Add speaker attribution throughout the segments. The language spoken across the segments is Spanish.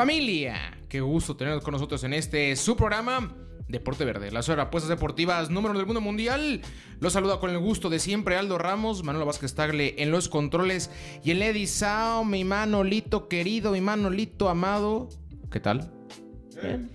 Speaker 1: Familia, qué gusto tener con nosotros en este su programa Deporte Verde, la zona de apuestas deportivas número uno del mundo mundial. Los saluda con el gusto de siempre Aldo Ramos, Manuel Vázquez Tagle en los controles y el Eddie Sao, mi Manolito querido, mi Manolito amado. ¿Qué tal? Bien.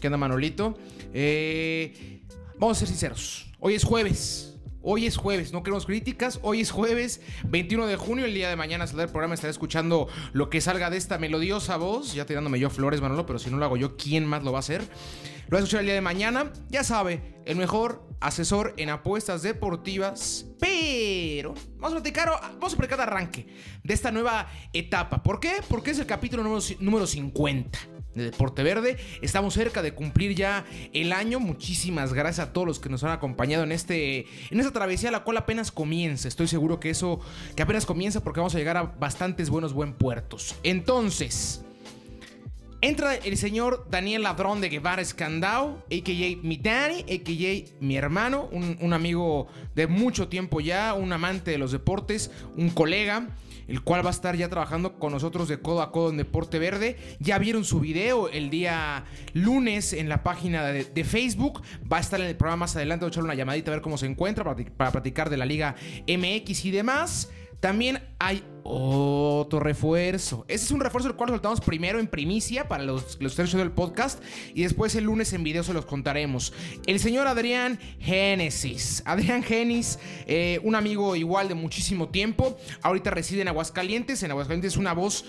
Speaker 1: ¿Qué onda, Manolito? Eh, vamos a ser sinceros. Hoy es jueves. Hoy es jueves, no queremos críticas. Hoy es jueves 21 de junio. El día de mañana saldrá el programa. Estaré escuchando lo que salga de esta melodiosa voz. Ya tirándome yo flores, Manolo, pero si no lo hago yo, ¿quién más lo va a hacer? Lo voy a escuchar el día de mañana. Ya sabe, el mejor asesor en apuestas deportivas. Pero vamos a platicar, vamos a platicar de arranque de esta nueva etapa. ¿Por qué? Porque es el capítulo número, número 50 de Deporte Verde. Estamos cerca de cumplir ya el año. Muchísimas gracias a todos los que nos han acompañado en este en esta travesía la cual apenas comienza. Estoy seguro que eso que apenas comienza porque vamos a llegar a bastantes buenos buen puertos. Entonces, Entra el señor Daniel Ladrón de Guevara Escandao, a.k.a. mi Dani, a.k.a. mi hermano, un, un, amigo de mucho tiempo ya, un amante de los deportes, un colega, el cual va a estar ya trabajando con nosotros de codo a codo en Deporte Verde. Ya vieron su video el día lunes en la página de, Facebook. Va a estar en el programa más adelante, voy a echarle una llamadita a ver cómo se encuentra para, para platicar de la Liga MX y demás. También hay otro refuerzo. Ese es un refuerzo el cual soltamos primero en primicia para los, los tercios del podcast y después el lunes en video se los contaremos. El señor Adrián Génesis. Adrián Génesis, eh, un amigo igual de muchísimo tiempo. Ahorita reside en Aguascalientes. En Aguascalientes es una voz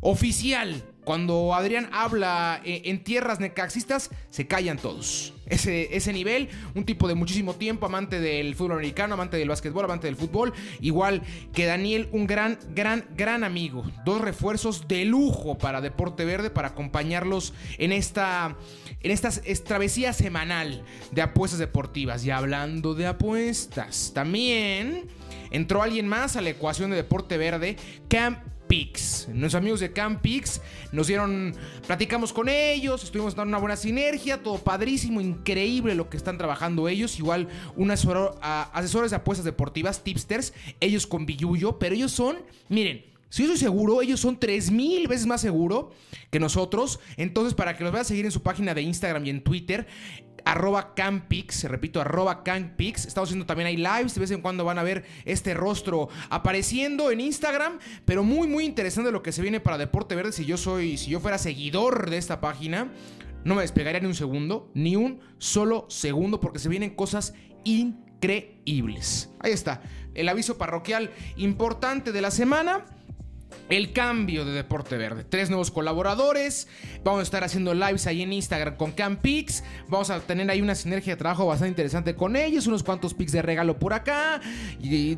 Speaker 1: oficial. Cuando Adrián habla eh, en tierras necaxistas, se callan todos. Ese, ese nivel, un tipo de muchísimo tiempo, amante del fútbol americano, amante del básquetbol, amante del fútbol. Igual que Daniel, un gran, gran, gran amigo. Dos refuerzos de lujo para Deporte Verde, para acompañarlos en esta, en esta travesía semanal de apuestas deportivas. Y hablando de apuestas, también entró alguien más a la ecuación de Deporte Verde, Cam Nuestros amigos de Camp Pix nos dieron, platicamos con ellos, estuvimos dando una buena sinergia, todo padrísimo, increíble lo que están trabajando ellos. Igual, un asesores de apuestas deportivas, tipsters, ellos con Billuyo, pero ellos son, miren, si yo soy seguro, ellos son 3000 veces más seguro que nosotros. Entonces, para que los vayan a seguir en su página de Instagram y en Twitter, arroba Campix, repito, arroba Campix. Estamos haciendo también ahí lives, de vez en cuando van a ver este rostro apareciendo en Instagram, pero muy, muy interesante lo que se viene para Deporte Verde. Si yo soy, si yo fuera seguidor de esta página, no me despegaría ni un segundo, ni un solo segundo, porque se vienen cosas increíbles. Ahí está, el aviso parroquial importante de la semana el cambio de Deporte Verde. Tres nuevos colaboradores. Vamos a estar haciendo lives ahí en Instagram con Campix. Vamos a tener ahí una sinergia de trabajo bastante interesante con ellos. Unos cuantos pics de regalo por acá. Y,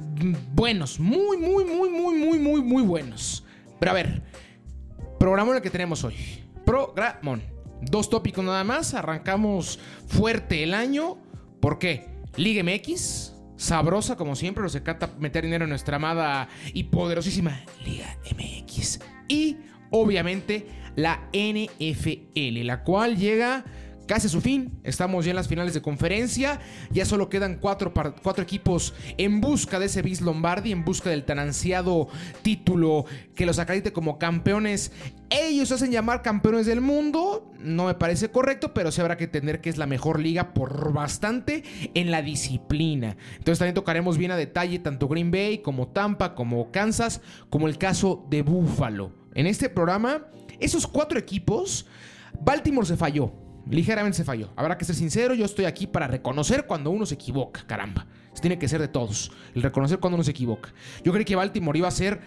Speaker 1: buenos. Muy, muy, muy, muy, muy, muy, muy buenos. Pero a ver. Programón el que tenemos hoy. Programón. Dos tópicos nada más. Arrancamos fuerte el año. ¿Por qué? Liga MX sabrosa como siempre, nos encanta meter dinero en nuestra amada y poderosísima Liga MX. Y obviamente la NFL, la cual llega casi a su fin. Estamos ya en las finales de conferencia. Ya solo quedan cuatro, cuatro, equipos en busca de ese bis Lombardi, en busca del tan ansiado título que los acredite como campeones. Ellos hacen llamar campeones del mundo. No me parece correcto, pero sí habrá que entender que es la mejor liga por bastante en la disciplina. Entonces también tocaremos bien a detalle tanto Green Bay como Tampa, como Kansas, como el caso de Buffalo. En este programa, esos cuatro equipos, Baltimore se falló ligeramente se falló. Habrá que ser sincero, yo estoy aquí para reconocer cuando uno se equivoca, caramba. Eso tiene que ser de todos, el reconocer cuando uno se equivoca. Yo creí que Baltimore iba a ser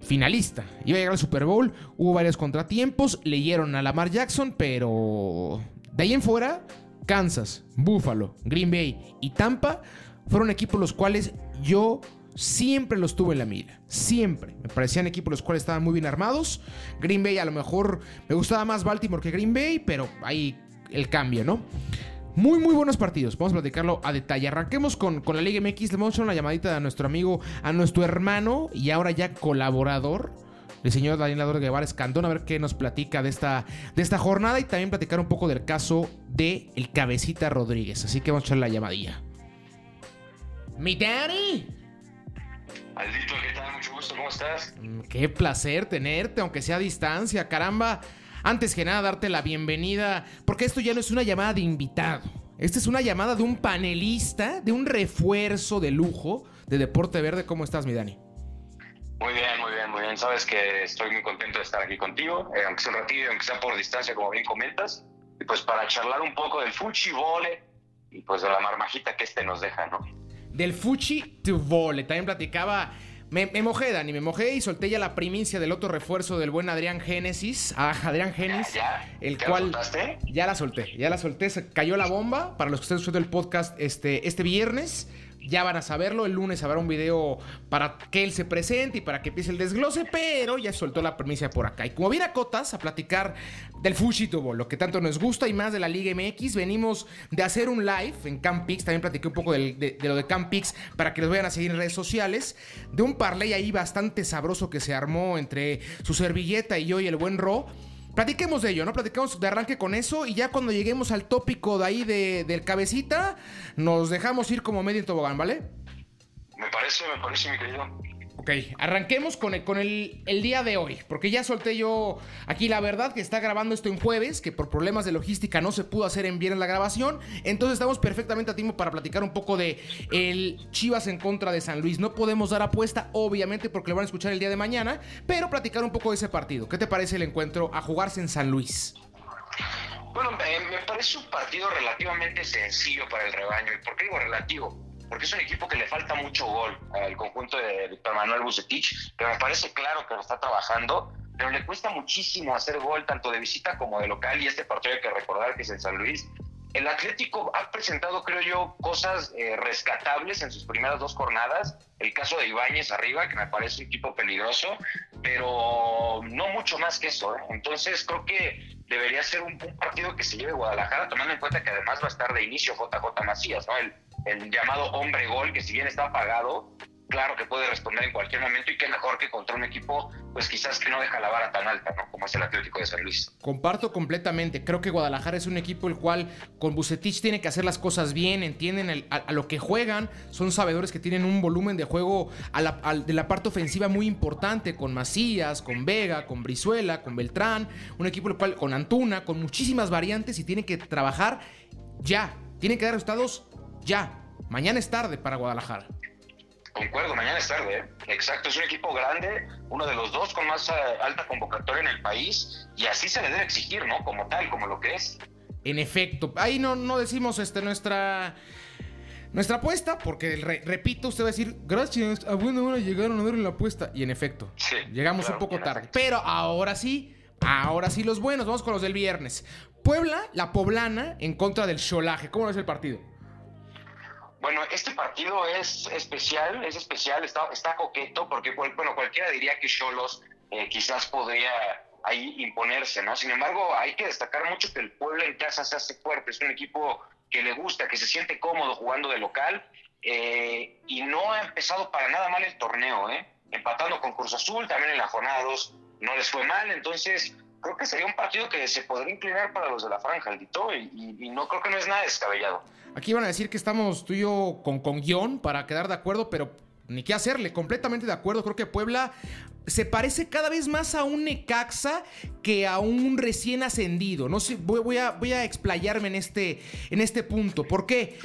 Speaker 1: finalista, iba a llegar al Super Bowl, hubo varios contratiempos, leyeron a Lamar Jackson, pero de ahí en fuera, Kansas, Buffalo, Green Bay y Tampa fueron equipos los cuales yo siempre los tuve en la mira. Siempre. Me parecían equipos los cuales estaban muy bien armados. Green Bay a lo mejor me gustaba más Baltimore que Green Bay, pero ahí el cambio, ¿no? Muy, muy buenos partidos. Vamos a platicarlo a detalle. Arranquemos con, con la Liga MX. Le vamos a echar una llamadita a nuestro amigo, a nuestro hermano y ahora ya colaborador. El señor Daniel Lador Guevara Escandón, a ver qué nos platica de esta, de esta jornada y también platicar un poco del caso de el Cabecita Rodríguez. Así que vamos a echar la llamadilla. ¡Mi Dani!
Speaker 2: Aldito, ¿qué tal? Mucho gusto, ¿cómo estás?
Speaker 1: Mm, Qué placer tenerte, aunque sea a distancia, caramba. Antes que nada, darte la bienvenida, porque esto ya no es una llamada de invitado. Esta es una llamada de un panelista, de un refuerzo de lujo de Deporte Verde. ¿Cómo estás, mi Dani?
Speaker 2: Muy bien, muy bien, muy bien. Sabes que estoy muy contento de estar aquí contigo, eh, aunque sea un ratito, aunque sea por distancia, como bien comentas. Y pues para charlar un poco del fuchi vole y pues de la marmajita que este nos deja, ¿no?
Speaker 1: Del Fuchi to Vole. También platicaba. Me, me mojé, Dani, me mojé y solté ya la primicia del otro refuerzo del buen Adrián Génesis. Ah, Adrián Génesis.
Speaker 2: ¿Ya?
Speaker 1: El
Speaker 2: ¿Ya
Speaker 1: cual. Ya la solté, ya la solté. Se cayó la bomba. Para los que estén escuchando el podcast este, este viernes. Ya van a saberlo. El lunes habrá un video para que él se presente y para que empiece el desglose. Pero ya soltó la primicia por acá. Y como viene a Cotas a platicar del Fushitobo, lo que tanto nos gusta y más de la Liga MX, venimos de hacer un live en Campix. También platiqué un poco del- de, de lo de Campix para que los vayan a seguir en redes sociales. De un parlay ahí bastante sabroso que se armó entre su servilleta y yo y el buen Ro. Platiquemos de ello, ¿no? Platicamos de arranque con eso y ya cuando lleguemos al tópico de ahí de, del cabecita, nos dejamos ir como medio en tobogán, ¿vale?
Speaker 2: Me parece, me parece, mi querido.
Speaker 1: Ok, arranquemos con, el, con el, el día de hoy, porque ya solté yo aquí la verdad que está grabando esto en jueves, que por problemas de logística no se pudo hacer en viernes la grabación, entonces estamos perfectamente a tiempo para platicar un poco de el Chivas en contra de San Luis. No podemos dar apuesta, obviamente, porque lo van a escuchar el día de mañana, pero platicar un poco de ese partido. ¿Qué te parece el encuentro a jugarse en San Luis?
Speaker 2: Bueno, me, me parece un partido relativamente sencillo para el rebaño. ¿Y por qué digo relativo? Porque es un equipo que le falta mucho gol al conjunto de Víctor Manuel Bucetich, que me parece claro que lo está trabajando, pero le cuesta muchísimo hacer gol tanto de visita como de local y este partido hay que recordar que es en San Luis. El Atlético ha presentado, creo yo, cosas eh, rescatables en sus primeras dos jornadas. El caso de Ibáñez arriba, que me parece un equipo peligroso, pero no mucho más que eso. ¿eh? Entonces creo que debería ser un, un partido que se lleve Guadalajara, tomando en cuenta que además va a estar de inicio JJ Macías, ¿no? El, el llamado hombre gol, que si bien está apagado, claro que puede responder en cualquier momento y qué mejor que contra un equipo, pues quizás que no deja la vara tan alta, ¿no? Como es el Atlético de San Luis.
Speaker 1: Comparto completamente. Creo que Guadalajara es un equipo el cual con Bucetich tiene que hacer las cosas bien, entienden a, lo que juegan, son sabedores que tienen un volumen de juego a la- de la parte ofensiva muy importante con Macías, con Vega, con Brizuela, con Beltrán, un equipo el cual con Antuna, con muchísimas variantes y tiene que trabajar ya, tiene que dar resultados ya. Mañana es tarde para Guadalajara.
Speaker 2: Concuerdo, mañana es tarde, ¿eh? Exacto, es un equipo grande, uno de los dos con más eh, alta convocatoria en el país, y así se le debe exigir, ¿no? Como tal, como lo que es.
Speaker 1: En efecto, ahí no, no decimos este, nuestra, nuestra apuesta, porque re- repito, usted va a decir, gracias, a buena hora llegaron a ver la apuesta. Y en efecto,
Speaker 2: Sí,
Speaker 1: llegamos
Speaker 2: claro,
Speaker 1: un poco tarde.
Speaker 2: efecto.
Speaker 1: Pero ahora sí, ahora sí los buenos, vamos con los del viernes. Puebla, la poblana, en contra del Cholaje. ¿Cómo es el partido?
Speaker 2: Bueno, este partido es especial, es especial, está, está coqueto, porque bueno, cualquiera diría que Cholos eh, quizás podría ahí imponerse, ¿no? Sin embargo, hay que destacar mucho que el pueblo en casa se hace fuerte, es un equipo que le gusta, que se siente cómodo jugando de local, eh, y no ha empezado para nada mal el torneo, ¿eh? Empatando con Cruz Azul, también en la jornada 2 no les fue mal, entonces creo que sería un partido que se podría inclinar para los de la franja, Aldito, y- y no creo que no es nada descabellado.
Speaker 1: Aquí van a decir que estamos tú y yo con, con guion para quedar de acuerdo, pero ni qué hacerle, completamente de acuerdo. Creo que Puebla se parece cada vez más a un Necaxa que a un recién ascendido. No sé, voy, voy a, voy a explayarme en este, en este punto. ¿Por qué?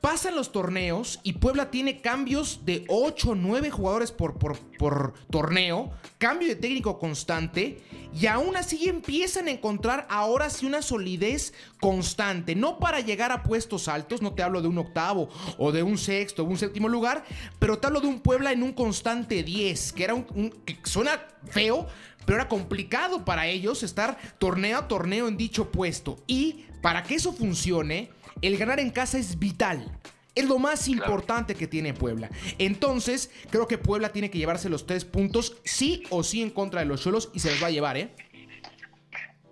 Speaker 1: Pasan los torneos y Puebla tiene cambios de 8 o 9 jugadores por, por, por torneo, cambio de técnico constante y aún así empiezan a encontrar ahora sí una solidez constante, no para llegar a puestos altos, no te hablo de un octavo o de un sexto o un séptimo lugar, pero te hablo de un Puebla en un constante 10, que era un, un- que suena feo, pero era complicado para ellos estar torneo a torneo en dicho puesto. Y para que eso funcione, el ganar en casa es vital. Es lo más importante que tiene Puebla. Entonces, creo que Puebla tiene que llevarse los tres puntos, sí o sí, en contra de los Cholos y se los va a llevar, ¿eh?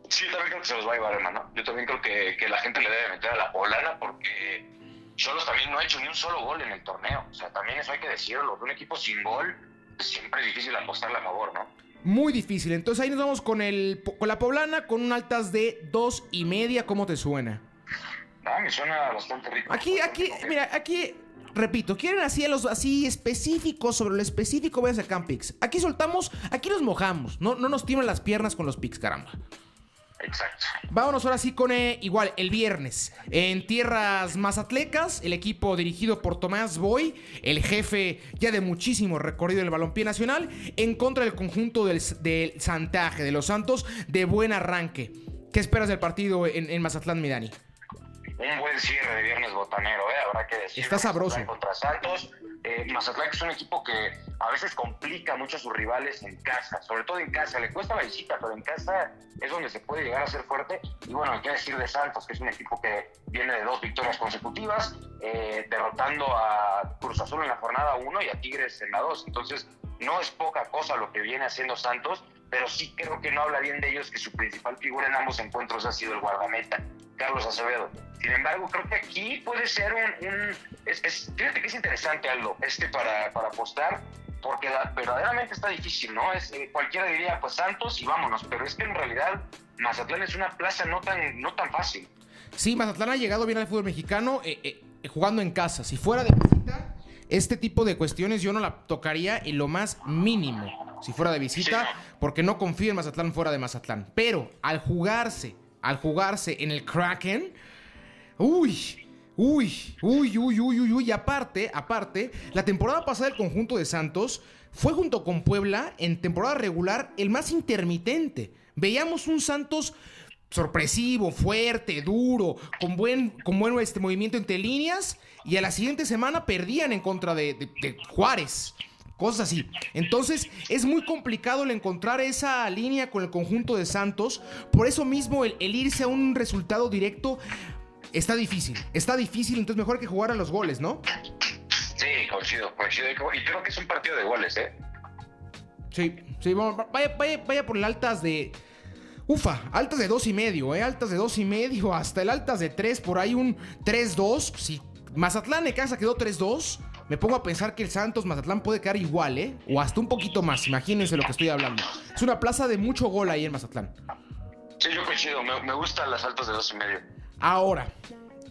Speaker 2: Sí, yo también creo que se los va a llevar, hermano. Yo también creo que, que la gente le debe meter a la poblana porque Cholos también no ha hecho ni un solo gol en el torneo. O sea, también eso hay que decirlo. Un equipo sin gol siempre es difícil apostarle a favor, ¿no?
Speaker 1: Muy difícil. Entonces ahí nos vamos con, el, con la Poblana con un altas de dos y media. ¿Cómo te suena?
Speaker 2: No, me suena bastante rico.
Speaker 1: Aquí, aquí, mira, aquí repito, quieren así los así específicos sobre lo específico, vayan a Campix. Aquí soltamos, aquí nos mojamos. No, no nos tiemblan las piernas con los picks, caramba.
Speaker 2: Exacto.
Speaker 1: Vámonos ahora sí con eh, igual el viernes. En tierras mazatlecas, el equipo dirigido por Tomás Boy, el jefe ya de muchísimo recorrido del balompié nacional, en contra del conjunto del, del Santaje, de los Santos, de buen arranque. ¿Qué esperas del partido en, en Mazatlán, Midani?
Speaker 2: Un buen cierre de viernes botanero, ¿eh? habrá que decir.
Speaker 1: Está sabroso.
Speaker 2: Contra Santos. Eh, Mazatlán es un equipo que a veces complica mucho a sus rivales en casa, sobre todo en casa. Le cuesta la visita, pero en casa es donde se puede llegar a ser fuerte. Y bueno, hay que decir de Santos, que es un equipo que viene de dos victorias consecutivas, eh, derrotando a Cruz Azul en la jornada 1 y a Tigres en la 2. Entonces, no es poca cosa lo que viene haciendo Santos, pero sí creo que no habla bien de ellos que su principal figura en ambos encuentros ha sido el guardameta, Carlos Acevedo. Sin embargo, creo que aquí puede ser un... es, fíjate que es interesante algo este para, para apostar, porque verdaderamente está difícil, ¿no? Es, eh, cualquiera diría, pues Santos y vámonos, pero es que en realidad Mazatlán es una plaza no tan, no tan fácil.
Speaker 1: Sí, Mazatlán ha llegado bien al fútbol mexicano eh, eh, jugando en casa. Si fuera de visita, este tipo de cuestiones yo no la tocaría en lo más mínimo. Si fuera de visita, porque no confío en Mazatlán fuera de Mazatlán. Pero al jugarse, al jugarse en el Kraken, uy, uy, uy, uy, uy, uy, uy. Y aparte, aparte, la temporada pasada del conjunto de Santos fue junto con Puebla en temporada regular el más intermitente. Veíamos un Santos sorpresivo, fuerte, duro, con buen, con buen este, movimiento entre líneas. Y a la siguiente semana perdían en contra de, Juárez. Cosas así. Entonces es muy complicado el encontrar esa línea con el conjunto de Santos. Por eso mismo el, irse a un resultado directo está difícil. Está difícil, entonces mejor que jugar a los goles, ¿no?
Speaker 2: Sí, coincido, coincido. Y creo que es un partido de goles, ¿eh?
Speaker 1: Sí, sí, vaya, vaya, vaya por las altas de Ufa, altas de dos y medio, ¿eh? Altas de dos y medio, hasta el altas de tres, por ahí un 3-2. Si Mazatlán de casa quedó 3-2, me pongo a pensar que el Santos Mazatlán puede quedar igual, ¿eh? O hasta un poquito más, imagínense lo que estoy hablando. Es una plaza de mucho gol ahí en Mazatlán.
Speaker 2: Sí, yo coincido, me, me gustan las altas de dos y medio.
Speaker 1: Ahora,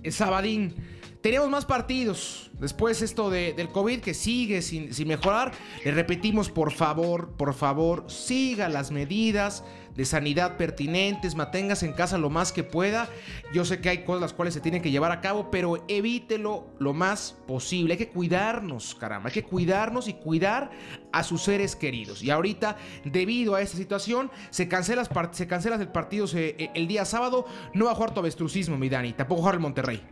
Speaker 1: Sabadín. Teníamos más partidos. Después esto de, del COVID que sigue sin, mejorar. Le repetimos, por favor, por favor, siga las medidas de sanidad pertinentes, manténgase en casa lo más que pueda. Yo sé que hay cosas las cuales se tienen que llevar a cabo, pero evítelo lo más posible. Hay que cuidarnos, caramba, hay que cuidarnos y cuidar a sus seres queridos. Y ahorita, debido a esta situación, se cancela, se el partido eh, el día sábado. No va a jugar tu avestrucismo, mi Dani, tampoco jugar el Monterrey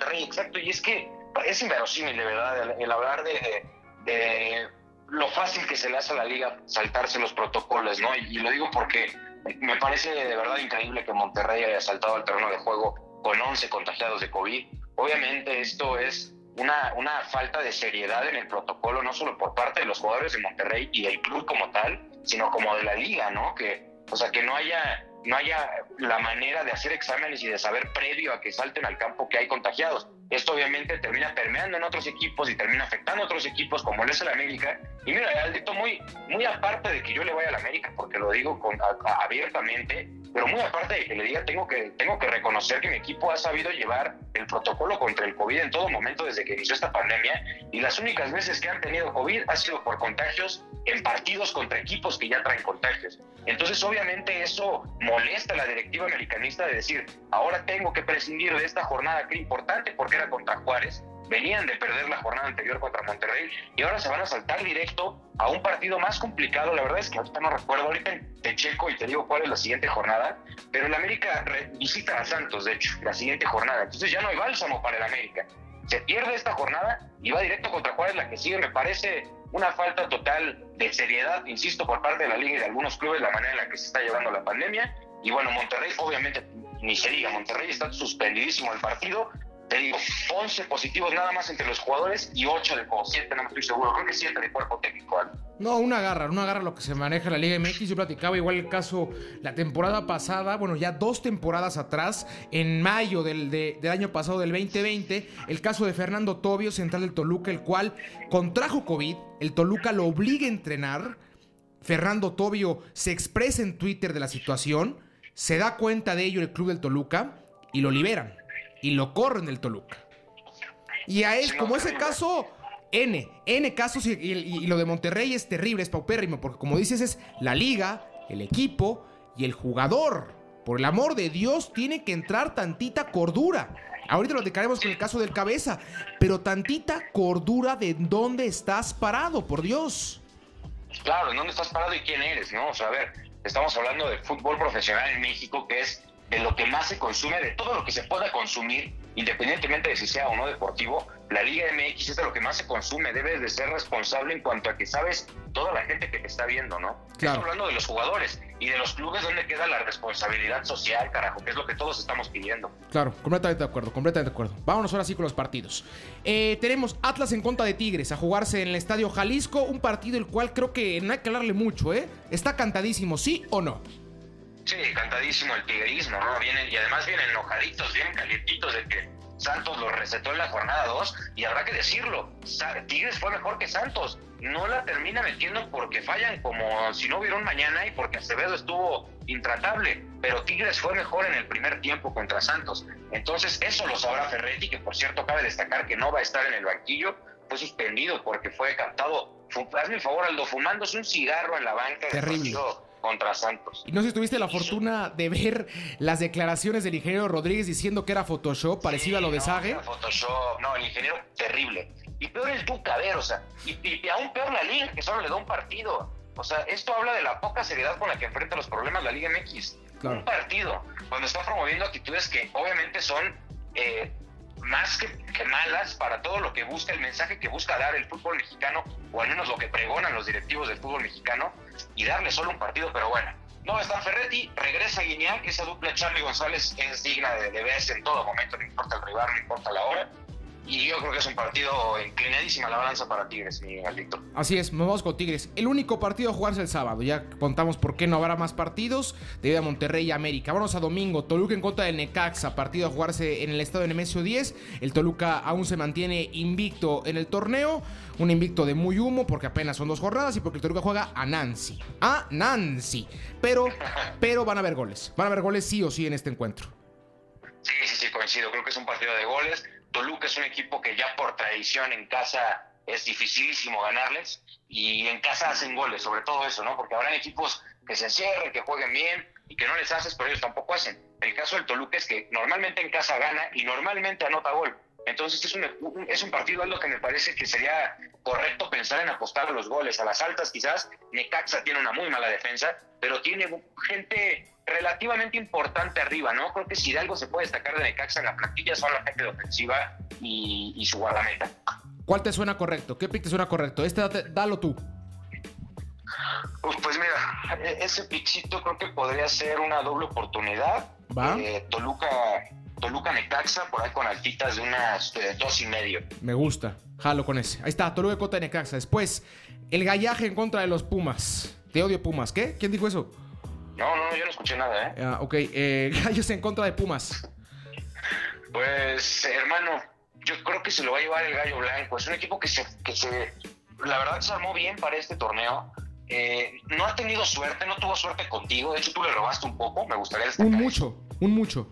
Speaker 2: Monterrey, exacto, y es que es inverosímil de verdad el, hablar de, lo fácil que se le hace a la liga saltarse los protocolos, ¿no? Y, lo digo porque me parece de verdad increíble que Monterrey haya saltado al terreno de juego con 11 contagiados de COVID. Obviamente esto es una, una falta de seriedad en el protocolo, no solo por parte de los jugadores de Monterrey y del club como tal, sino como de la liga, ¿no? Que, o sea, que no haya no haya la manera de hacer exámenes y de saber previo a que salten al campo que hay contagiados. Esto obviamente termina permeando en otros equipos y termina afectando a otros equipos como el es el América. Y mira, Aldito, muy, muy aparte de que yo le vaya al América, porque lo digo con, abiertamente, pero muy aparte de que le diga, tengo que, tengo que reconocer que mi equipo ha sabido llevar el protocolo contra el COVID en todo momento desde que inició esta pandemia. Y las únicas veces que han tenido COVID ha sido por contagios en partidos contra equipos que ya traen contagios. Entonces, obviamente, eso molesta a la directiva americanista de decir, ahora tengo que prescindir de esta jornada que importante porque era contra Juárez, venían de perder la jornada anterior contra Monterrey y ahora se van a saltar directo a un partido más complicado. La verdad es que ahorita no recuerdo, ahorita te checo y te digo cuál es la siguiente jornada, pero el América visita a Santos, de hecho, la siguiente jornada. Entonces ya no hay bálsamo para el América. Se pierde esta jornada y va directo contra Juárez, la que sigue, me parece una falta total de seriedad, insisto, por parte de la liga y de algunos clubes, la manera en la que se está llevando la pandemia. Y bueno, Monterrey, obviamente, ni se diga, Monterrey está suspendidísimo el partido, te digo, 11 positivos nada más entre los jugadores y 8 de o 7, no me estoy seguro, creo que 7 de cuerpo técnico.
Speaker 1: No, una garra, una garra lo que se maneja en la Liga MX. Yo platicaba igual el caso la temporada pasada, bueno, ya dos temporadas atrás, en mayo del, del año pasado, del 2020, el caso de Fernando Tobio, central del Toluca, el cual contrajo COVID, el Toluca lo obliga a entrenar. Fernando Tobio se expresa en Twitter de la situación, se da cuenta de ello el club del Toluca y lo liberan y lo corren del Toluca. Y a es, como ese caso, N, N casos y, y- y lo de Monterrey es terrible, es paupérrimo, porque como dices es la liga, el equipo y el jugador. Por el amor de Dios, tiene que entrar tantita cordura. Ahorita lo dedicaremos con el caso del cabeza, pero tantita cordura de dónde estás parado, por Dios.
Speaker 2: Claro, ¿en dónde estás parado y quién eres? ¿no? O sea, a ver, estamos hablando de fútbol profesional en México, que es de lo que más se consume, de todo lo que se pueda consumir, independientemente de si sea o no deportivo, la Liga MX es de lo que más se consume. Debes de ser responsable en cuanto a que sabes toda la gente que te está viendo, ¿no?
Speaker 1: Claro.
Speaker 2: Estoy hablando de los jugadores y de los clubes donde queda la responsabilidad social, carajo, que es lo que todos estamos pidiendo.
Speaker 1: Claro, completamente de acuerdo, completamente de acuerdo. Vámonos ahora sí con los partidos. Eh, tenemos Atlas en contra de Tigres a jugarse en el Estadio Jalisco, un partido el cual creo que no hay que hablarle mucho, ¿eh? Está cantadísimo, ¿sí o no?
Speaker 2: Sí, cantadísimo el tigrismo, ¿no? Vienen, y además vienen enojaditos, vienen calientitos de que Santos los recetó en la jornada 2 y habrá que decirlo, Tigres fue mejor que Santos. No la termina metiendo porque fallan como si no hubiera un mañana y porque Acevedo estuvo intratable, pero Tigres fue mejor en el primer tiempo contra Santos. Entonces eso lo sabrá Ferretti, que por cierto cabe destacar que no va a estar en el banquillo, fue suspendido porque fue captado, hazme el favor Aldo, fumándose un cigarro en la banca
Speaker 1: Terrible.
Speaker 2: partido contra Santos.
Speaker 1: Y no sé si tuviste la fortuna de ver las declaraciones del ingeniero Rodríguez diciendo que era Photoshop, parecido a lo de
Speaker 2: no,
Speaker 1: Sage.
Speaker 2: Photoshop, no, el ingeniero terrible. Y peor el Tuca, a ver, o sea, y, y aún peor la liga, que solo le da un partido. O sea, esto habla de la poca seriedad con la que enfrenta los problemas la Liga MX.
Speaker 1: Claro.
Speaker 2: Un partido, cuando está promoviendo actitudes que obviamente son eh, más que, malas para todo lo que busca, el mensaje que busca dar el fútbol mexicano, o al menos lo que pregonan los directivos del fútbol mexicano, y darle solo un partido, pero bueno. No está Ferretti, regresa Guiñac, esa dupla Charlie González es digna de, de verse en todo momento, no importa el rival, no importa la hora. Y yo creo que es un partido inclinadísima la balanza para Tigres, mi Galdito.
Speaker 1: Así es, nos vamos con Tigres. El único partido a jugarse el sábado. Ya contamos por qué no habrá más partidos debido a Monterrey y América. Vamos a domingo. Toluca en contra del Necaxa. Partido a jugarse en el estadio Nemesio 10. El Toluca aún se mantiene invicto en el torneo. Un invicto de muy humo porque apenas son dos jornadas y porque el Toluca juega a Nancy. A Nancy. Pero, pero van a haber goles. Van a haber goles sí o sí en este encuentro.
Speaker 2: Sí, sí, sí, coincido. Creo que es un partido de goles. Toluca es un equipo que ya por tradición en casa es dificilísimo ganarles y en casa hacen goles, sobre todo eso, ¿no? Porque habrán equipos que se encierren, que jueguen bien y que no les haces, pero ellos tampoco hacen. El caso del Toluca es que normalmente en casa gana y normalmente anota gol. Entonces es un, es un partido algo que me parece que sería correcto pensar en apostar a los goles, a las altas quizás. Necaxa tiene una muy mala defensa, pero tiene gente relativamente importante arriba, ¿no? Creo que si de algo se puede destacar de Necaxa en la plantilla son la gente de ofensiva y, y su guardameta.
Speaker 1: ¿Cuál te suena correcto? ¿Qué pick te suena correcto? Este date- dalo tú.
Speaker 2: Uf, pues mira, e- ese pichito creo que podría ser una doble oportunidad.
Speaker 1: Va.
Speaker 2: Eh, Toluca, Toluca Necaxa, por ahí con altitas de unas eh, dos y medio.
Speaker 1: Me gusta. Jalo con ese. Ahí está, Toluca contra Necaxa. Después, el gallaje en contra de los Pumas. Te odio Pumas. ¿Qué? ¿Quién dijo eso?
Speaker 2: No, no, yo no escuché nada, ¿eh?
Speaker 1: Ah, ok, eh, gallos en contra de Pumas.
Speaker 2: Pues, hermano, yo creo que se lo va a llevar el Gallo Blanco. Es un equipo que se, que se la verdad se armó bien para este torneo. Eh, no ha tenido suerte, no tuvo suerte contigo. De hecho, tú le robaste un poco, me gustaría destacar.
Speaker 1: Un mucho, un mucho.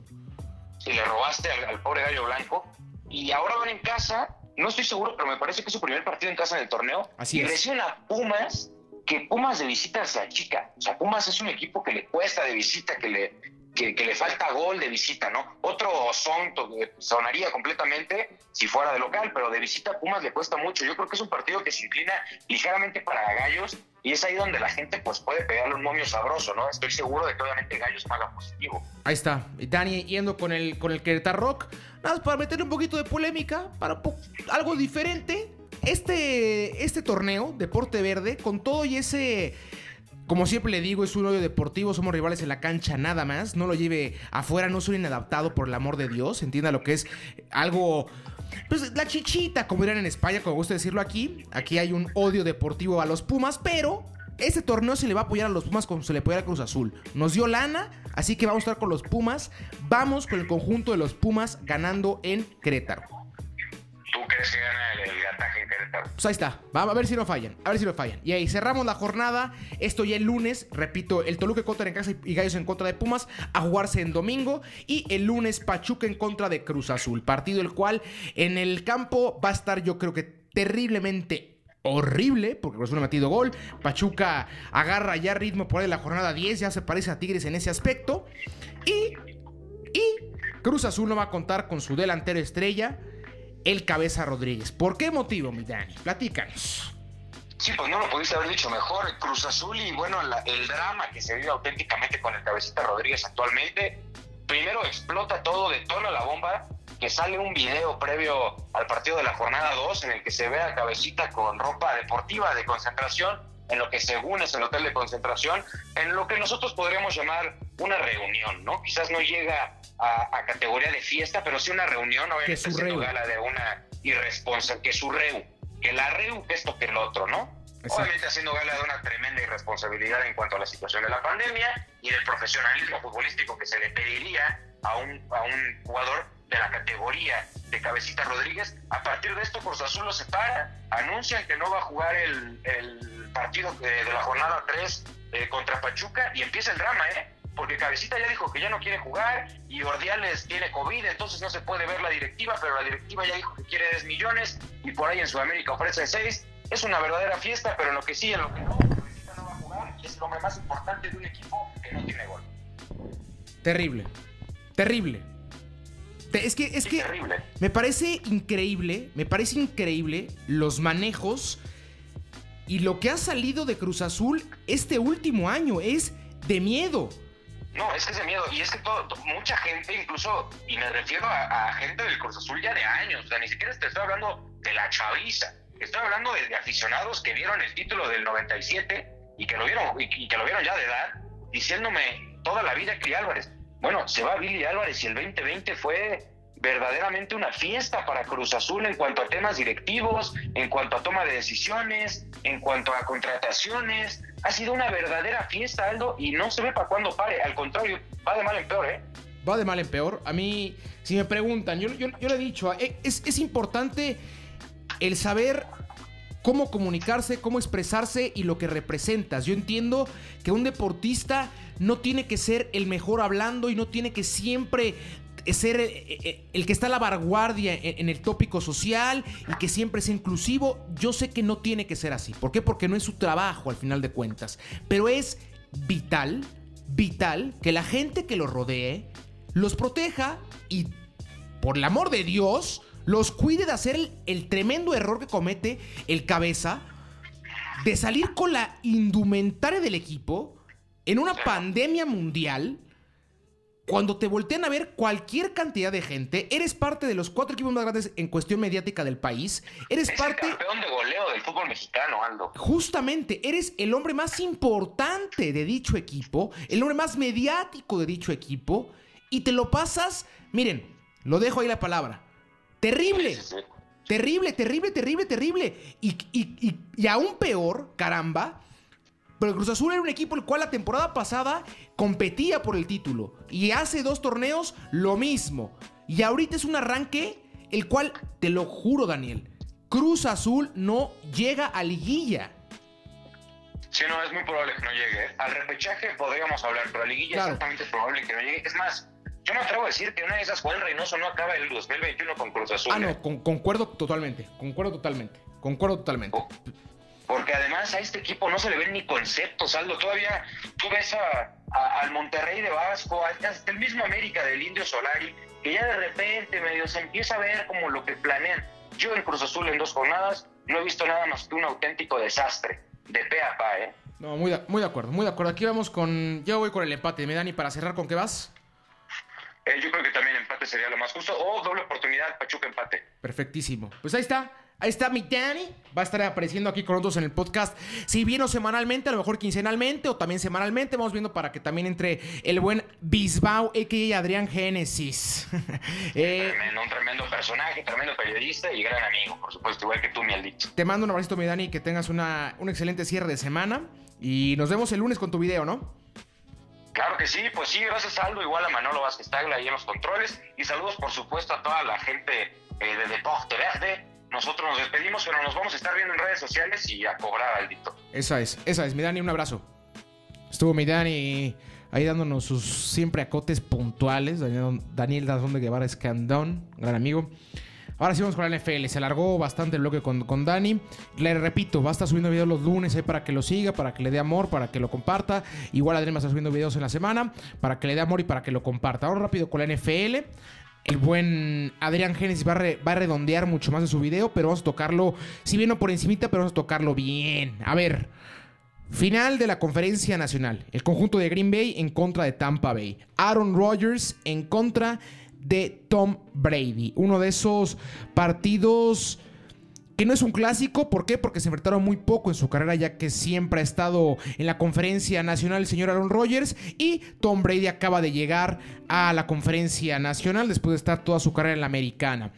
Speaker 2: y le robaste al, al pobre gallo blanco. Y ahora van en casa, no estoy seguro, pero me parece que es su primer partido en casa en el torneo.
Speaker 1: Así
Speaker 2: y
Speaker 1: es.
Speaker 2: reciben a Pumas, que Pumas de visita se achica. O sea, Pumas es un equipo que le cuesta de visita, que le, que, le falta gol de visita, ¿no? Otro son eh, sonaría completamente si fuera de local, pero de visita a Pumas le cuesta mucho. Yo creo que es un partido que se inclina ligeramente para Gallos y es ahí donde la gente pues puede pegarle un momio sabroso, ¿no? Estoy seguro de que obviamente Gallos paga positivo.
Speaker 1: Ahí está. Dani yendo con el, con el Querétaro Rock. Nada más para meterle un poquito de polémica, para algo diferente. Este, este torneo, Deporte Verde, con todo y ese. Como siempre le digo, es un hoyo deportivo, somos rivales en la cancha nada más. No lo lleve afuera, no soy inadaptado por el amor de Dios. Entienda lo que es algo. Pues la chichita, como dirán en España, como gusta decirlo aquí. Aquí hay un odio deportivo a los Pumas, pero este torneo se le va a apoyar a los Pumas como se le apoya a Cruz Azul. Nos dio lana, así que vamos a estar con los Pumas. Vamos con el conjunto de los Pumas ganando en Querétaro.
Speaker 2: ¿Tú crees que gana el, el gataje?
Speaker 1: Pues ahí está. Vamos a ver si no fallan. A ver si no fallan. Y ahí cerramos la jornada. Esto ya el lunes. Repito, el Toluca contra en casa y Gallos en contra de Pumas. A jugarse en domingo. Y el lunes Pachuca en contra de Cruz Azul. Partido el cual en el campo va a estar yo creo que terriblemente horrible, porque Cruz Azul ha metido gol. Pachuca agarra ya ritmo por ahí la jornada 10, ya se parece a Tigres en ese aspecto. Y, y Cruz Azul no va a contar con su delantero estrella, el Cabeza Rodríguez. ¿Por qué motivo, mi Dani? Platícanos.
Speaker 2: Sí, pues no lo pudiste haber dicho mejor. Cruz Azul y bueno, la- el drama que se vive auténticamente con el Cabecita Rodríguez actualmente. Primero explota todo, detona la bomba, que sale un video previo al partido de la jornada 2 en el que se ve a Cabecita con ropa deportiva de concentración, en lo que según es el hotel de concentración, en lo que nosotros podríamos llamar una reunión, ¿no? Quizás no llega a, a categoría de fiesta, pero sí una reunión, obviamente
Speaker 1: su
Speaker 2: haciendo
Speaker 1: reu.
Speaker 2: gala de una irresponsabilidad, que su reu, que la reu que esto que el otro, ¿no?
Speaker 1: Exacto.
Speaker 2: Obviamente haciendo gala de una tremenda irresponsabilidad en cuanto a la situación de la pandemia y del profesionalismo futbolístico que se le pediría a un, a un jugador de la categoría de Cabecita Rodríguez. A partir de esto, Cruz Azul lo separa, anuncian que no va a jugar el, el partido de, de la jornada 3 eh, contra Pachuca y empieza el drama, ¿eh? Porque Cabecita ya dijo que ya no quiere jugar y Ordiales tiene COVID, entonces no se puede ver la directiva, pero la directiva ya dijo que quiere 10 millones y por ahí en Sudamérica ofrecen 6. Es una verdadera fiesta, pero en lo que sí, en lo que no, Cabecita no va a jugar y es el hombre más importante de un equipo que no tiene gol.
Speaker 1: Terrible. Terrible. Te- Es que, es
Speaker 2: Sí,
Speaker 1: que
Speaker 2: terrible.
Speaker 1: me parece increíble, me parece increíble los manejos y lo que ha salido de Cruz Azul este último año. Es de miedo.
Speaker 2: No, es que ese miedo, y es que todo, to- mucha gente, incluso, y me refiero a, gente del Cruz Azul ya de años, o sea, ni siquiera te estoy hablando de la chaviza, estoy hablando de, de aficionados que vieron el título del 97 y que lo vieron, y, y que lo vieron ya de edad, diciéndome toda la vida que Álvarez. Bueno, se va Billy Álvarez y el 2020 fue verdaderamente una fiesta para Cruz Azul en cuanto a temas directivos, en cuanto a toma de decisiones, en cuanto a contrataciones. Ha sido una verdadera fiesta, Aldo, y no se ve para cuándo pare. Al contrario, va de mal en peor, ¿eh?
Speaker 1: Va de mal en peor. A mí, si me preguntan, yo, yo, yo le he dicho, eh, es, es importante el saber cómo comunicarse, cómo expresarse y lo que representas. Yo entiendo que un deportista no tiene que ser el mejor hablando y no tiene que siempre ser eh, eh, el que está a la vanguardia en, el tópico social y que siempre sea inclusivo. Yo sé que no tiene que ser así. ¿Por qué? Porque no es su trabajo al final de cuentas. Pero es vital, vital que la gente que los rodee los proteja y por el amor de Dios, los cuide de hacer el, el tremendo error que comete el cabeza de salir con la indumentaria del equipo en una pandemia mundial. Cuando te voltean a ver cualquier cantidad de gente, eres parte de los cuatro equipos más grandes en cuestión mediática del país. Eres
Speaker 2: Es
Speaker 1: parte,
Speaker 2: el campeón de goleo del fútbol mexicano, Aldo.
Speaker 1: justamente, eres el hombre más importante de dicho equipo, el hombre más mediático de dicho equipo, y te lo pasas, miren, lo dejo ahí la palabra, terrible.
Speaker 2: Sí, sí, sí.
Speaker 1: Terrible, terrible, terrible, terrible. Y, y- y- y aún peor, caramba. Pero el Cruz Azul era un equipo el cual la temporada pasada competía por el título. Y hace dos torneos lo mismo. Y ahorita es un arranque el cual, te lo juro, Daniel, Cruz Azul no llega a liguilla.
Speaker 2: Sí, no, es muy probable que no llegue. ¿eh? Al repechaje podríamos hablar, pero a Liguilla
Speaker 1: Claro.
Speaker 2: es altamente probable que no llegue. Es más, yo me atrevo a decir que una de esas Juan Reynoso no acaba el 2021 con Cruz Azul.
Speaker 1: Ah,
Speaker 2: ¿eh?
Speaker 1: no, con- concuerdo totalmente. Concuerdo totalmente. Concuerdo totalmente.
Speaker 2: Oh, Porque además a este equipo no se le ven ni conceptos, Aldo. Todavía tú ves a- a- al Monterrey de Vasco, hasta el mismo América del Indio Solari, que ya de repente medio se empieza a ver como lo que planean. Yo en Cruz Azul en dos jornadas no he visto nada más que un auténtico desastre, de pe a pa, ¿eh?
Speaker 1: No, muy de, muy de acuerdo, muy de acuerdo. Aquí vamos con. Yo voy con el empate. ¿Me Dani para cerrar con qué vas?
Speaker 2: Eh, Yo creo que también empate sería lo más justo, o doble oportunidad, Pachuca empate.
Speaker 1: Perfectísimo. Pues ahí está. Ahí está mi Dani. Va a estar apareciendo aquí con nosotros en el podcast. Si bien o semanalmente, a lo mejor quincenalmente o también semanalmente. Vamos viendo para que también entre el buen Bisbao, a.k.a. Adrián Génesis. Eh,
Speaker 2: Tremendo, un tremendo personaje, tremendo periodista y gran amigo, por supuesto, igual que tú, mi Aldito.
Speaker 1: te mando un abrazo, mi Dani. Que tengas una, un excelente cierre de semana. Y nos vemos el lunes con tu video, ¿no?
Speaker 2: Claro que sí, pues sí, gracias Aldo, igual a Manolo Vázquez Tagla ahí en los controles y saludos por supuesto a toda la gente eh, de Deporte Verde nosotros nos despedimos, pero nos vamos a estar viendo en redes sociales y a cobrar, Aldito.
Speaker 1: Esa es, esa es. Mi Dani, un abrazo. Estuvo mi Dani ahí dándonos sus siempre acotes puntuales. Daniel, Daniel Dazón de Guevara Escandón, gran amigo. Ahora sí vamos con la NFL. Se alargó bastante el bloque con, con Dani. Le repito, va a estar subiendo videos los lunes ahí para que lo siga, para que le dé amor, para que lo comparta. Igual Adrián va a estar subiendo videos en la semana para que le dé amor y para que lo comparta. Ahora rápido con la NFL. El buen Adrián Génesis va va a redondear mucho más de su video, pero vamos a tocarlo, si bien no por encimita, pero vamos a tocarlo bien. A ver, Final de la conferencia nacional. El conjunto de Green Bay en contra de Tampa Bay. Aaron Rodgers en contra de Tom Brady. Uno de esos partidos que no es un clásico. ¿Por qué? Porque se enfrentaron muy poco en su carrera, ya que siempre ha estado en la conferencia nacional el señor Aaron Rodgers. Y Tom Brady acaba de llegar a la conferencia nacional después de estar toda su carrera en la americana.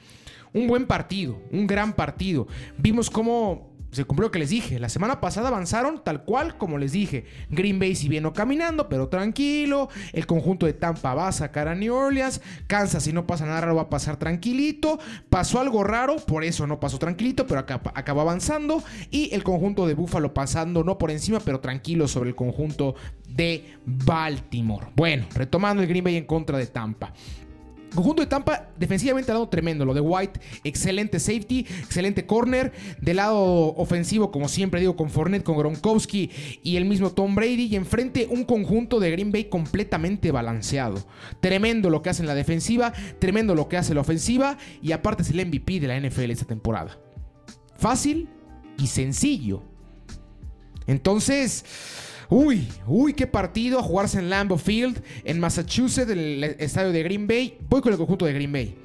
Speaker 1: Un buen partido, un gran partido. Vimos cómo se cumplió lo que les dije. La semana pasada avanzaron tal cual como les dije. Green Bay si bien no caminando, pero tranquilo. El conjunto de Tampa va a sacar a New Orleans. Kansas si no pasa nada raro va a pasar tranquilito. Pasó algo raro, por eso no pasó tranquilito, pero acabó avanzando. Y el conjunto de Buffalo pasando no por encima, pero tranquilo sobre el conjunto de Baltimore. Bueno, retomando el Green Bay en contra de Tampa. Conjunto de Tampa, defensivamente lado tremendo. Lo de White, excelente safety, excelente corner. Del lado ofensivo, como siempre digo, con Fournette, con Gronkowski y el mismo Tom Brady. Y enfrente un conjunto de Green Bay completamente balanceado. Tremendo lo que hace en la defensiva, tremendo lo que hace en la ofensiva. Y aparte es el MVP de la NFL esta temporada. Fácil y sencillo. Entonces... Uy, uy, qué partido a jugarse en Lambeau Field, en Massachusetts, en el estadio de Green Bay. Voy con el conjunto de Green Bay.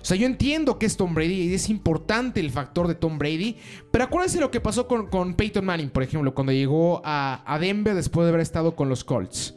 Speaker 1: O sea, yo entiendo que es Tom Brady y es importante el factor de Tom Brady, pero acuérdense lo que pasó con, Peyton Manning, por ejemplo, cuando llegó a Denver después de haber estado con los Colts.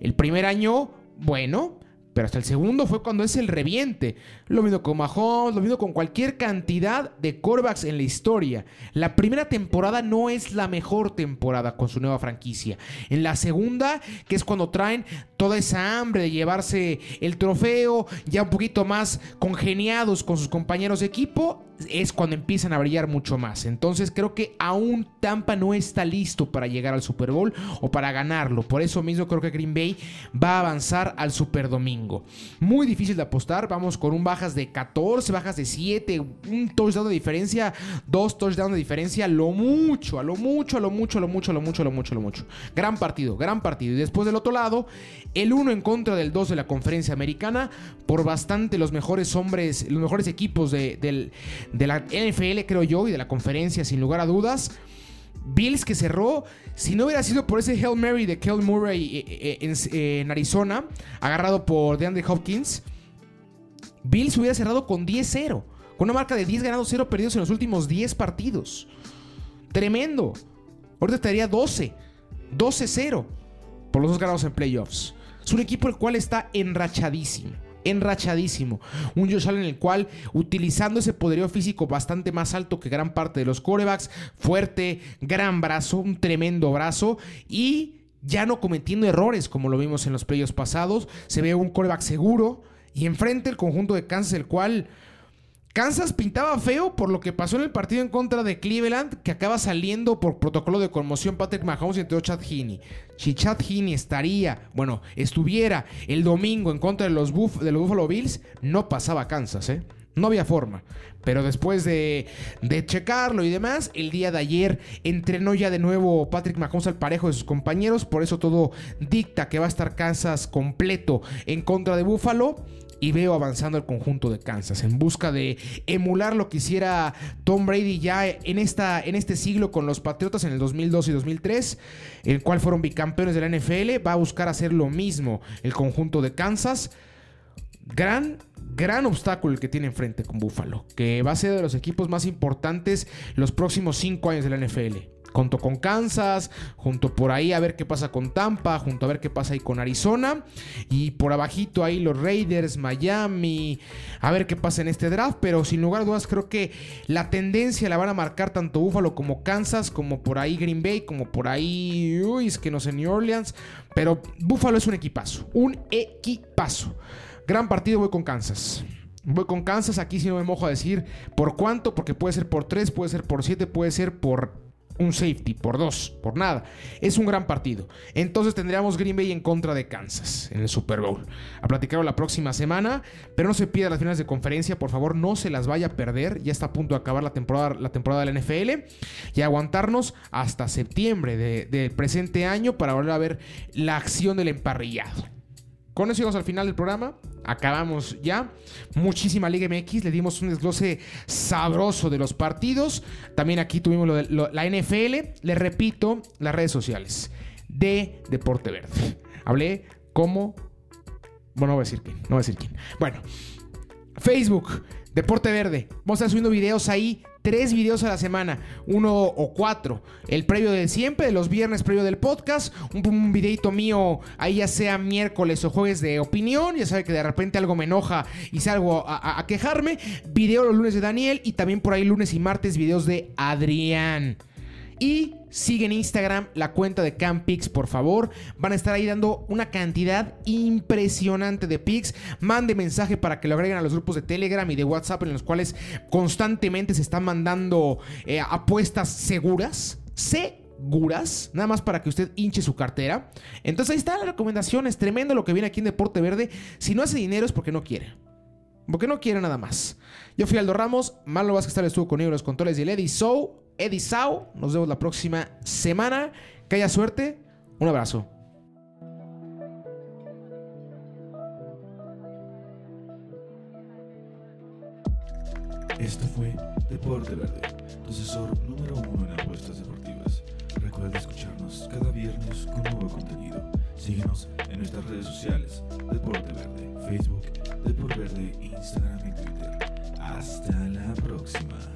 Speaker 1: El primer año, bueno, pero hasta el segundo fue cuando es el reviente. Lo mismo con Mahomes, lo mismo con cualquier cantidad de corebacks en la historia. La primera temporada no es la mejor temporada con su nueva franquicia. En la segunda, que es cuando traen toda esa hambre de llevarse el trofeo, ya un poquito más congeniados con sus compañeros de equipo, es cuando empiezan a brillar mucho más. Entonces creo que aún Tampa no está listo para llegar al Super Bowl o para ganarlo. Por eso mismo creo que Green Bay va a avanzar al Super Domingo. Muy difícil de apostar. Vamos con un bajas de 14, bajas de 7, un touchdown de diferencia, dos touchdowns de diferencia, lo mucho, a lo mucho, a lo mucho, a lo mucho, a lo mucho, a lo mucho, a lo mucho. Gran partido, gran partido. Y después del otro lado, el 1 en contra del 2 de la conferencia americana, por bastante los mejores hombres, los mejores equipos de, del de la NFL, creo yo, y de la conferencia, sin lugar a dudas. Bills que cerró, si no hubiera sido por ese Hail Mary de Kel Murray eh, eh, eh, en, Arizona, agarrado por DeAndre Hopkins, Bills hubiera cerrado con 10-0, con una marca de 10 ganados, 0 perdidos en los últimos 10 partidos. Tremendo. Ahorita estaría 12, 12-0 por los dos ganados en playoffs. Es un equipo el cual está enrachadísimo enrachadísimo. Un Josh Allen en el cual, utilizando ese poderío físico bastante más alto que gran parte de los corebacks, fuerte, gran brazo, un tremendo brazo y ya no cometiendo errores como lo vimos en los playoffs pasados. Se ve un coreback seguro y enfrente el conjunto de Kansas, el cual Kansas pintaba feo por lo que pasó en el partido en contra de Cleveland, que acaba saliendo por protocolo de conmoción Patrick Mahomes y entró Chad Heaney. Si Chad Heaney estaría, bueno, estuviera el domingo en contra de los, de los Buffalo Bills, no pasaba Kansas, ¿eh? No había forma. Pero después de, de, checarlo y demás, el día de ayer entrenó ya de nuevo Patrick Mahomes al parejo de sus compañeros. Por eso todo dicta que va a estar Kansas completo en contra de Buffalo y veo avanzando el conjunto de Kansas en busca de emular lo que hiciera Tom Brady ya en, esta, en este siglo con los Patriotas en el 2002 y 2003, el cual fueron bicampeones de la NFL. Va a buscar hacer lo mismo el conjunto de Kansas. Gran, gran obstáculo el que tiene enfrente con Buffalo, que va a ser de los equipos más importantes los próximos cinco años de la NFL junto con Kansas, junto por ahí a ver qué pasa con Tampa, junto a ver qué pasa ahí con Arizona y por abajito ahí los Raiders, Miami, a ver qué pasa en este draft, pero sin lugar a dudas creo que la tendencia la van a marcar tanto Buffalo como Kansas, como por ahí Green Bay, como por ahí, uy, es que no sé, New Orleans, pero Buffalo es un equipazo, un equipazo. Gran partido voy con Kansas. Voy con Kansas, aquí si no me mojo a decir por cuánto, porque puede ser por 3, puede ser por 7, puede ser por un safety, por dos, por nada. Es un gran partido. Entonces tendríamos Green Bay en contra de Kansas en el Super Bowl. A platicarlo la próxima semana, pero no se pida las finales de conferencia, por favor, no se las vaya a perder. Ya está a punto de acabar la temporada, la temporada de la NFL y aguantarnos hasta septiembre del presente año para volver a ver la acción del emparrillado. Con eso llegamos al final del programa. Acabamos ya. Muchísima Liga MX. Le dimos un desglose sabroso de los partidos. También aquí tuvimos la NFL. Le repito, las redes sociales de Deporte Verde. Hablé como... Bueno, no voy a decir quién. No voy a decir quién. Bueno. Facebook, Deporte Verde. Vamos a estar subiendo videos ahí tres videos a la semana, uno o cuatro. El previo de siempre, de los viernes previo del podcast, un, videito mío ahí ya sea miércoles o jueves de opinión, ya sabe que de repente algo me enoja y salgo a, a quejarme. Video los lunes de Daniel y también por ahí lunes y martes videos de Adrián. Y sigue en Instagram la cuenta de Campix, por favor. Van a estar ahí dando una cantidad impresionante de pics. Mande mensaje para que lo agreguen a los grupos de Telegram y de WhatsApp en los cuales constantemente se están mandando eh, apuestas seguras. seguras, nada más para que usted hinche su cartera. Entonces ahí está la recomendación, es tremendo lo que viene aquí en Deporte Verde. Si no hace dinero es porque no quiere. Porque no quiere nada más. Yo fui Aldo Ramos, Malo Vázquez estar estuvo conmigo en los controles y Eddie Show. Eddie Sau. Nos vemos la próxima semana. Que haya suerte. Un abrazo.
Speaker 3: Esto fue Deporte Verde, tu asesor número uno en apuestas deportivas. Recuerda escucharnos cada viernes con nuevo contenido. Síguenos en nuestras redes sociales, Deporte Verde, Facebook, Deporte Verde, Instagram y Twitter. Hasta la próxima.